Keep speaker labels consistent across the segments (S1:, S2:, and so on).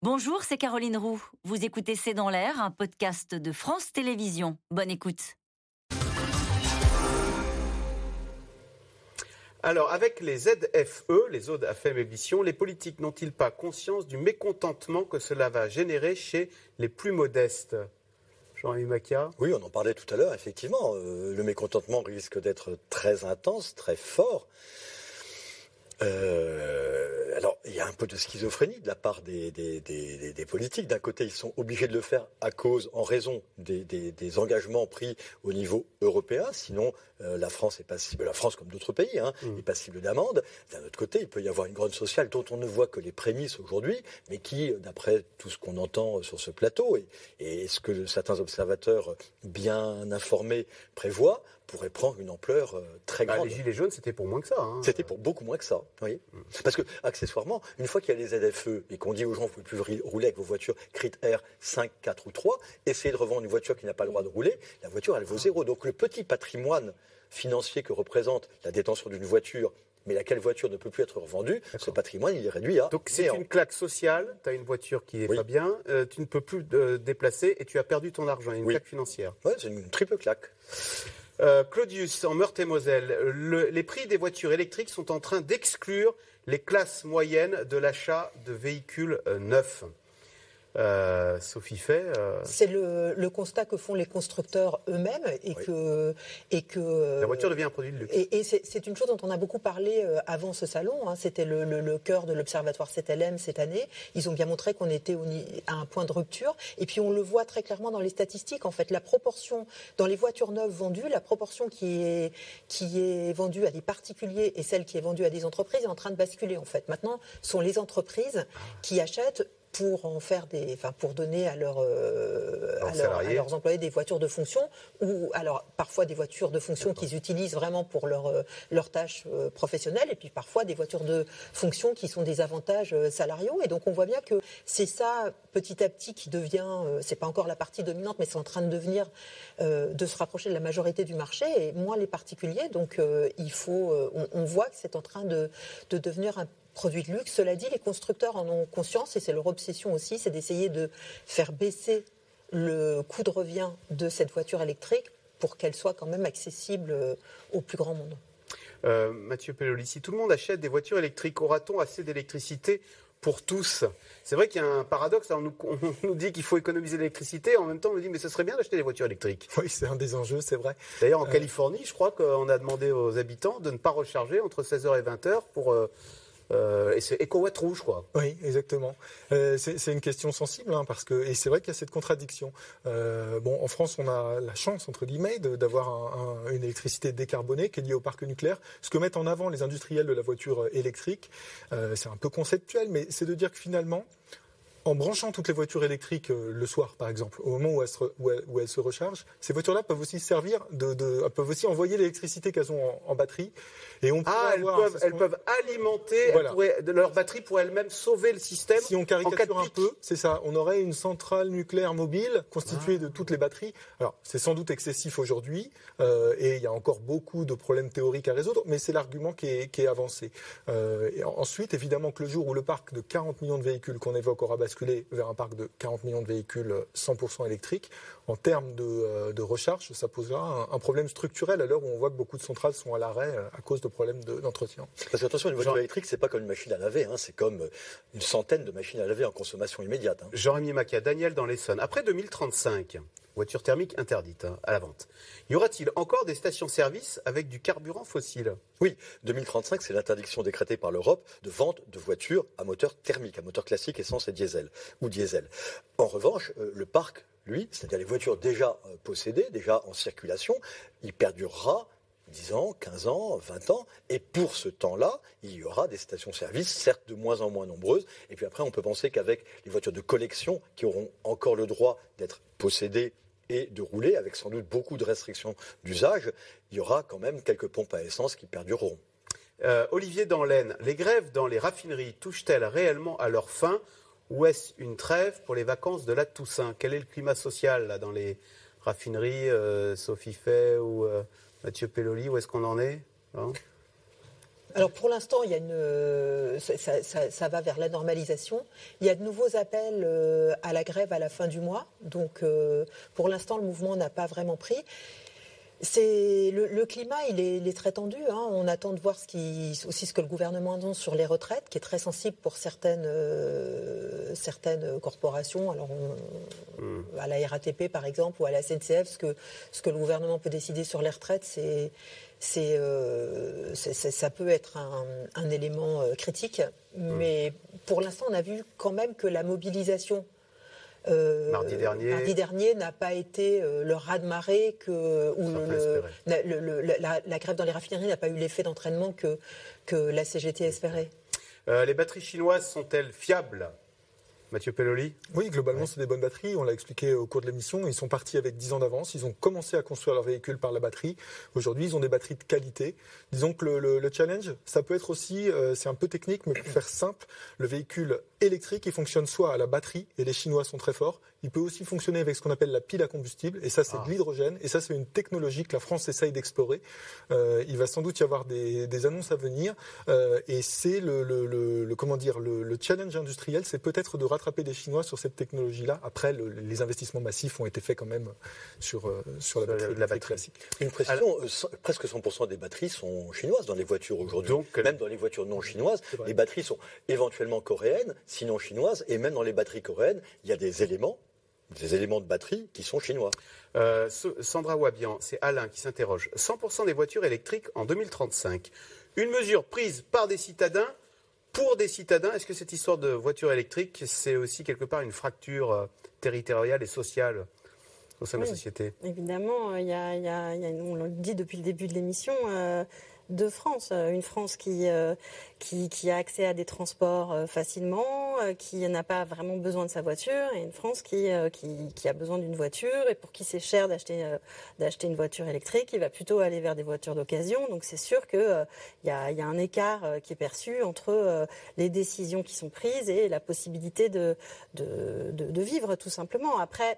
S1: Bonjour, c'est Caroline Roux. Vous écoutez C'est dans l'air, un podcast de France Télévisions. Bonne écoute.
S2: Alors, avec les ZFE, les zones à faible émission, les politiques n'ont-ils pas conscience du mécontentement que cela va générer chez les plus modestes? Jean-Yves Macchia
S3: Oui, on en parlait tout à l'heure, effectivement. Euh, le mécontentement risque d'être très intense, très fort. Euh, alors, il y a un peu de schizophrénie de la part des, des, politiques. D'un côté, ils sont obligés de le faire à cause, en raison des, engagements pris au niveau européen. Sinon, euh, la France est passible, la France comme d'autres pays, hein, mm. est passible d'amende. D'un autre côté, il peut y avoir une grogne sociale dont on ne voit que les prémices aujourd'hui, mais qui, d'après tout ce qu'on entend sur ce plateau et, et ce que certains observateurs bien informés prévoient, pourrait prendre une ampleur euh, très bah, grande.
S2: les gilets jaunes, c'était pour moins que ça. Hein.
S3: C'était pour beaucoup moins que ça. Oui. Mm. Parce que, accessoirement, une fois qu'il y a les ZFE et qu'on dit aux gens, vous ne pouvez plus rouler avec vos voitures critères 5, 4 ou 3, essayez de revendre une voiture qui n'a pas le droit de rouler, la voiture, elle vaut ah. zéro. Donc le petit patrimoine financier que représente la détention d'une voiture mais laquelle voiture ne peut plus être revendue, ce patrimoine, il est réduit à.
S2: Donc c'est une claque sociale, tu as une voiture qui n'est pas bien, euh, tu ne peux plus te euh, déplacer et tu as perdu ton argent, une claque financière.
S3: Oui, c'est une triple claque.
S2: Euh, Claudius, en Meurthe-et-Moselle, les prix des voitures électriques sont en train d'exclure les classes moyennes de l'achat de véhicules euh, neufs. Euh, Sophie fait.
S4: Euh, c'est le, constat que font les constructeurs eux-mêmes et, que, et que.
S2: La voiture devient un produit de luxe.
S4: Et, c'est une chose dont on a beaucoup parlé euh, avant ce salon. Hein. C'était le, cœur de l'Observatoire 7LM cette année. Ils ont bien montré qu'on était à un point de rupture. Et puis on le voit très clairement dans les statistiques. En fait, la proportion dans les voitures neuves vendues, la proportion qui est, qui est vendue à des particuliers et celle qui est vendue à des entreprises est en train de basculer. En fait, maintenant, ce sont les entreprises qui achètent pour en faire des, enfin pour donner à, leur, euh, à, leurs employés des voitures de fonction ou alors parfois des voitures de fonction qu'ils utilisent vraiment pour leur, euh, leurs tâches euh, professionnelles et puis parfois des voitures de fonction qui sont des avantages salariaux. Et donc on voit bien que c'est ça petit à petit qui devient, c'est pas encore la partie dominante mais c'est en train de devenir, de se rapprocher de la majorité du marché. Et moins les particuliers donc il faut, on, on, voit que c'est en train de, de devenir un produits de luxe. Cela dit, les constructeurs en ont conscience et c'est leur obsession aussi, c'est d'essayer de faire baisser le coût de revient de cette voiture électrique pour qu'elle soit quand même accessible euh, au plus grand monde.
S2: Euh, Mathieu Pelloli, si tout le monde achète des voitures électriques, aura-t-on assez d'électricité pour tous? C'est vrai qu'il y a un paradoxe. On nous, dit qu'il faut économiser l'électricité, en même temps on nous dit mais ce serait bien d'acheter des voitures électriques.
S5: Oui, c'est un des enjeux, c'est vrai.
S2: D'ailleurs, en euh, Californie, je crois qu'on a demandé aux habitants de ne pas recharger entre 16h et 20h pour euh, et c'est éco rouge, quoi.
S5: Oui, exactement. Euh, c'est une question sensible, hein, parce que et c'est vrai qu'il y a cette contradiction. Euh, bon, en France, on a la chance entre guillemets d'avoir une électricité décarbonée qui est liée au parc nucléaire. Ce que mettent en avant les industriels de la voiture électrique, c'est un peu conceptuel, mais c'est de dire que finalement, en branchant toutes les voitures électriques euh, le soir, par exemple, au moment où elles se, où elles, se rechargent, ces voitures-là peuvent aussi servir de, peuvent aussi envoyer l'électricité qu'elles ont en, batterie.
S2: Et on ah, elles, peuvent, elles peuvent alimenter leur batterie pour elles-mêmes sauver le système.
S5: Si on caricature un peu, c'est ça. On aurait une centrale nucléaire mobile constituée ah. de toutes les batteries. Alors, c'est sans doute excessif aujourd'hui, euh, et il y a encore beaucoup de problèmes théoriques à résoudre, mais c'est l'argument qui est, qui est avancé. Euh, et ensuite, évidemment que le jour où le parc de 40 millions de véhicules qu'on évoque aura basculé vers un parc de 40 millions de véhicules 100% électriques, en termes de, euh, recharge, ça posera un, problème structurel à l'heure où on voit que beaucoup de centrales sont à l'arrêt euh, à cause de problèmes d'entretien.
S3: Parce que attention, une voiture électrique, c'est pas comme une machine à laver, hein, c'est comme euh, une centaine de machines à laver en consommation immédiate. Hein.
S2: Jean-Rémy Macia, Daniel dans l'Essonne. Après 2035, voiture thermique interdite hein, à la vente. Y aura-t-il encore des stations-service avec du carburant fossile?
S3: Oui, 2035, c'est l'interdiction décrétée par l'Europe de vente de voitures à moteur thermique, à moteur classique, essence et diesel, ou diesel. En revanche, le parc, lui, c'est-à-dire les voitures déjà euh, possédées, déjà en circulation, il perdurera 10 ans, 15 ans, 20 ans. Et pour ce temps-là, il y aura des stations-service, certes de moins en moins nombreuses. Et puis après, on peut penser qu'avec les voitures de collection qui auront encore le droit d'être possédées et de rouler, avec sans doute beaucoup de restrictions d'usage, il y aura quand même quelques pompes à essence qui perdureront.
S2: Euh, Olivier Danlaine, les grèves dans les raffineries touchent-elles réellement à leur fin ou est-ce une trêve pour les vacances de la Toussaint? Quel est le climat social là, dans les raffineries, euh, Sophie Fay ou euh, Mathieu Pelloli? Où est-ce qu'on en est hein?
S4: Alors pour l'instant, il y a une, ça, ça, va vers la normalisation. Il y a de nouveaux appels à la grève à la fin du mois. Donc pour l'instant, le mouvement n'a pas vraiment pris. C'est le, climat, il est, très tendu. Hein. On attend de voir ce qui, aussi ce que le gouvernement annonce sur les retraites, qui est très sensible pour certaines, euh, certaines corporations. Alors, hmm. à la RATP par exemple ou à la SNCF, ce que, ce que le gouvernement peut décider sur les retraites, c'est, c'est, euh, ça peut être un, un élément euh, critique. Hmm. Mais pour l'instant, on a vu quand même que la mobilisation
S2: euh, mardi dernier.
S4: Mardi dernier n'a pas été euh, le raz-de-marée que ou le, la, grève dans les raffineries n'a pas eu l'effet d'entraînement que, que la CGT espérait.
S2: Euh, les batteries chinoises sont-elles fiables? Mathieu Pelloli
S5: Oui, globalement, c'est des bonnes batteries. On l'a expliqué au cours de l'émission. Ils sont partis avec 10 ans d'avance. Ils ont commencé à construire leur véhicule par la batterie. Aujourd'hui, ils ont des batteries de qualité. Disons que le, challenge, ça peut être aussi, euh, c'est un peu technique, mais pour faire simple, le véhicule électrique, il fonctionne soit à la batterie, et les Chinois sont très forts. Il peut aussi fonctionner avec ce qu'on appelle la pile à combustible, et ça, c'est de ah. l'hydrogène. Et ça, c'est une technologie que la France essaye d'explorer. Euh, il va sans doute y avoir des, annonces à venir. Euh, et c'est le, le, comment dire, le, challenge industriel, c'est peut-être de rattraper des Chinois sur cette technologie-là. Après, les investissements massifs ont été faits quand même sur, euh, sur la batterie, la batterie classique.
S3: Une précision, presque 100% des batteries sont chinoises dans les voitures aujourd'hui. Donc, même dans les voitures non chinoises, les batteries sont éventuellement coréennes, sinon chinoises, et même dans les batteries coréennes, il y a des éléments des éléments de batterie qui sont chinois.
S2: Euh, Sandra Wabian, c'est Alain qui s'interroge. 100% des voitures électriques en 2035. Une mesure prise par des citadins pour des citadins, est-ce que cette histoire de voiture électrique, c'est aussi quelque part une fracture euh, territoriale et sociale au sein de la société?
S6: Évidemment, il y a, on le dit depuis le début de l'émission, euh, de France. Euh, une France qui, euh, qui, qui, a accès à des transports euh, facilement, qui n'a pas vraiment besoin de sa voiture, et une France qui, qui, qui a besoin d'une voiture, et pour qui c'est cher d'acheter d'acheter une voiture électrique, il va plutôt aller vers des voitures d'occasion. Donc c'est sûr qu'il il y, a, y a un écart qui est perçu entre les décisions qui sont prises et la possibilité de, de, de, de vivre tout simplement. Après,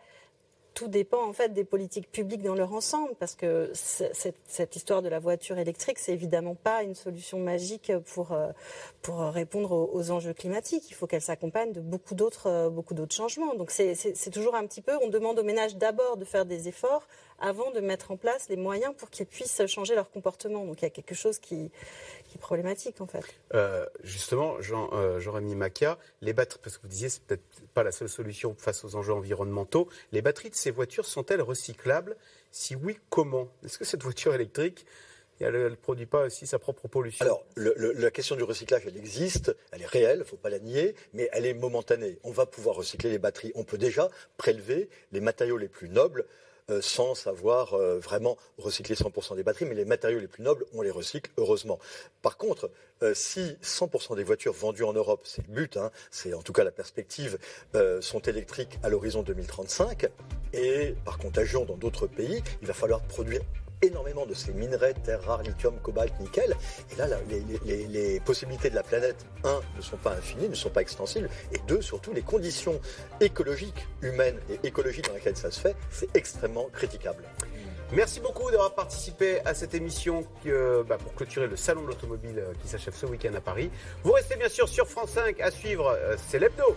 S6: tout dépend en fait des politiques publiques dans leur ensemble, parce que cette, histoire de la voiture électrique, c'est évidemment pas une solution magique pour euh, pour répondre aux, enjeux climatiques. Il faut qu'elle s'accompagne de beaucoup d'autres euh, changements. Donc c'est toujours un petit peu, on demande aux ménages d'abord de faire des efforts avant de mettre en place les moyens pour qu'ils puissent changer leur comportement. Donc il y a quelque chose qui, qui est problématique en fait.
S2: Euh, justement, Jean, euh, Jean-Rémy Macia, les batteries, parce que vous disiez c'est peut-être pas la seule solution face aux enjeux environnementaux, les batteries de ces voitures sont-elles recyclables? Si oui, comment? Est-ce que cette voiture électrique elle ne produit pas aussi sa propre pollution?
S3: Alors, la question du recyclage, elle existe, elle est réelle, il ne faut pas la nier, mais elle est momentanée. On va pouvoir recycler les batteries. On peut déjà prélever les matériaux les plus nobles euh, sans savoir euh, vraiment recycler 100% des batteries, mais les matériaux les plus nobles, on les recycle, heureusement. Par contre, euh, si 100% des voitures vendues en Europe, c'est le but, hein, c'est en tout cas la perspective, sont électriques à l'horizon 2035, et par contagion dans d'autres pays, il va falloir produire énormément de ces minerais, terres rares, lithium, cobalt, nickel. Et là, les, possibilités de la planète, un, ne sont pas infinies, ne sont pas extensibles, et deux, surtout, les conditions écologiques, humaines et écologiques dans lesquelles ça se fait, c'est extrêmement critiquable.
S2: Merci beaucoup d'avoir participé à cette émission euh, bah, pour clôturer le salon de l'automobile euh, qui s'achève ce week-end à Paris. Vous restez bien sûr sur France 5 à suivre, euh, c'est l'hebdo